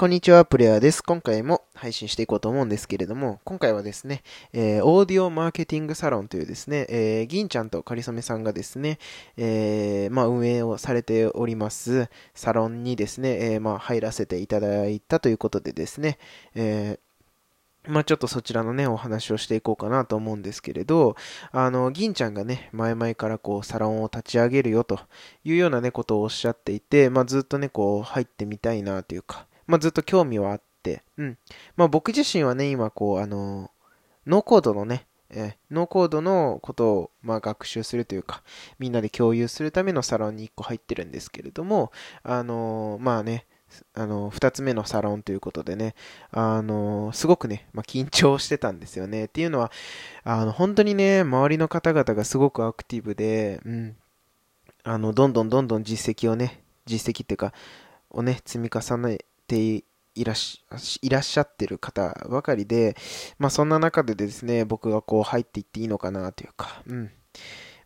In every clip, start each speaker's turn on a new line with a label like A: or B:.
A: こんにちは、プレイヤーです。今回も配信していこうと思うんですけれども、今回はですね、えー、オーディオマーケティングサロンというですね、えー、銀ちゃんとかりそめさんがですね、えー、まあ、運営をされておりますサロンにですね、えー、まあ、入らせていただいたということでですね、えー、まあちょっとそちらのね、お話をしていこうかなと思うんですけれど、あの、銀ちゃんがね、前々からこう、サロンを立ち上げるよというようなね、ことをおっしゃっていて、まあずっとね、こう、入ってみたいなというか、まあ、ずっと興味はあって、うん。まあ、僕自身はね、今、こう、あの、ノーコードのね、えノーコードのことを、まあ、学習するというか、みんなで共有するためのサロンに1個入ってるんですけれども、あのまあね、あの、二つ目のサロンということでね、あの、すごくね、まあ、緊張してたんですよね。っていうのは、あの、本当にね、周りの方々がすごくアクティブで、うん、あの、どんどんどんどん実績をね、実績っていうか、をね、積み重ねっしいらっしゃってる方ばかりで、まあそんな中でですね、僕がこう入っていっていいのかなというか、うん。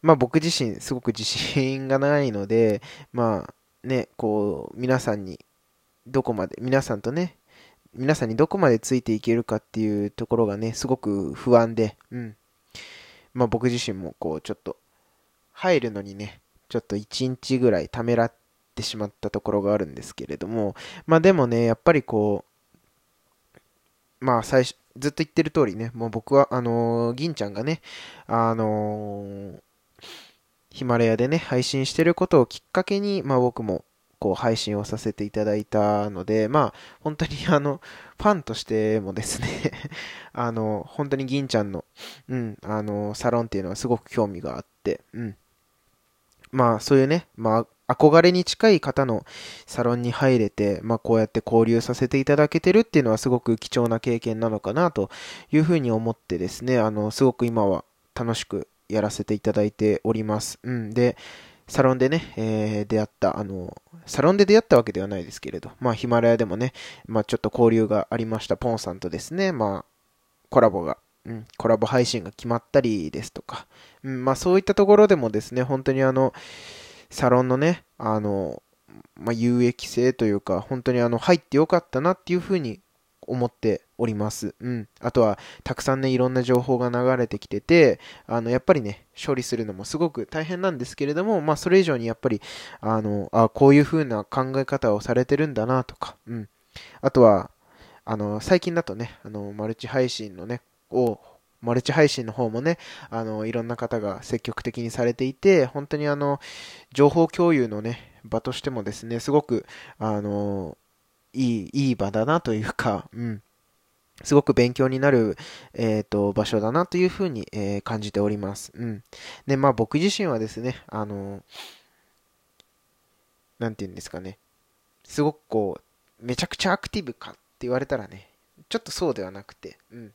A: まあ僕自身すごく自信がないので、まあね、こう皆さんにどこまで、皆さんとね、皆さんにどこまでついていけるかっていうところがね、すごく不安で、うん。まあ僕自身もこうちょっと入るのにね、ちょっと1日ぐらいためらって、ってしまったところがあるんですけれども、まあでもね、やっぱりこう、まあ最初、ずっと言ってる通りね、もう僕は、あのー、銀ちゃんがね、あのー、ヒマラヤでね、配信してることをきっかけに、まあ僕も、こう配信をさせていただいたので、まあ本当にあの、ファンとしてもですね あの、本当に銀ちゃんの、うん、あの、サロンっていうのはすごく興味があって、うん。まあそういうね、まあ憧れに近い方のサロンに入れて、まあ、こうやって交流させていただけてるっていうのはすごく貴重な経験なのかなというふうに思ってですね、あの、すごく今は楽しくやらせていただいております。うん。で、サロンでね、えー、出会った、あの、サロンで出会ったわけではないですけれど、まあ、ヒマラヤでもね、まあ、ちょっと交流がありました、ポンさんとですね、まあ、コラボがうん、コラボ配信が決まったりですとか、うん、まあそういったところでもですね、本当にあの、サロンのね、あの、まあ、有益性というか、本当にあの、入ってよかったなっていうふうに思っております。うん。あとは、たくさんね、いろんな情報が流れてきてて、あの、やっぱりね、処理するのもすごく大変なんですけれども、まあ、それ以上にやっぱり、あの、あこういう風な考え方をされてるんだなとか、うん。あとは、あの、最近だとね、あの、マルチ配信のね、をマルチ配信の方もね、あの、いろんな方が積極的にされていて、本当にあの、情報共有のね、場としてもですね、すごく、あの、いい、いい場だなというか、うん。すごく勉強になる、えっ、ー、と、場所だなというふうに、えー、感じております。うん。で、まあ僕自身はですね、あの、なんて言うんですかね、すごくこう、めちゃくちゃアクティブかって言われたらね、ちょっとそうではなくて、うん。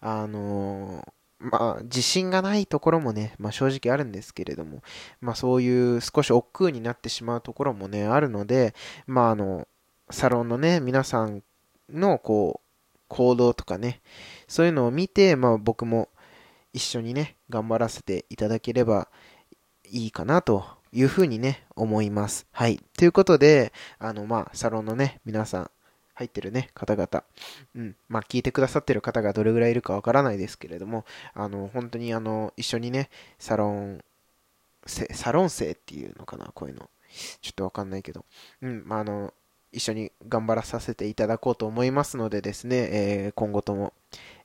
A: あのまあ、自信がないところもね、まあ、正直あるんですけれども、まあ、そういう少し億劫になってしまうところもね、あるので、まあ、あの、サロンのね、皆さんの、こう、行動とかね、そういうのを見て、まあ、僕も一緒にね、頑張らせていただければいいかなというふうにね、思います。はい。ということで、あの、まあ、サロンのね、皆さん、入ってるね、方々。うん。まあ、聞いてくださってる方がどれぐらいいるかわからないですけれども、あの、本当にあの、一緒にね、サロン、サロン生っていうのかな、こういうの。ちょっとわかんないけど。うん。まあ、あの、一緒に頑張らさせていただこうと思いますのでですね、えー、今後とも、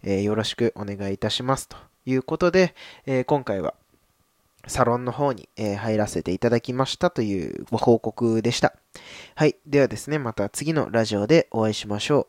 A: えー、よろしくお願いいたしますということで、えー、今回はサロンの方に、え入らせていただきましたというご報告でした。はい。ではですね、また次のラジオでお会いしましょう。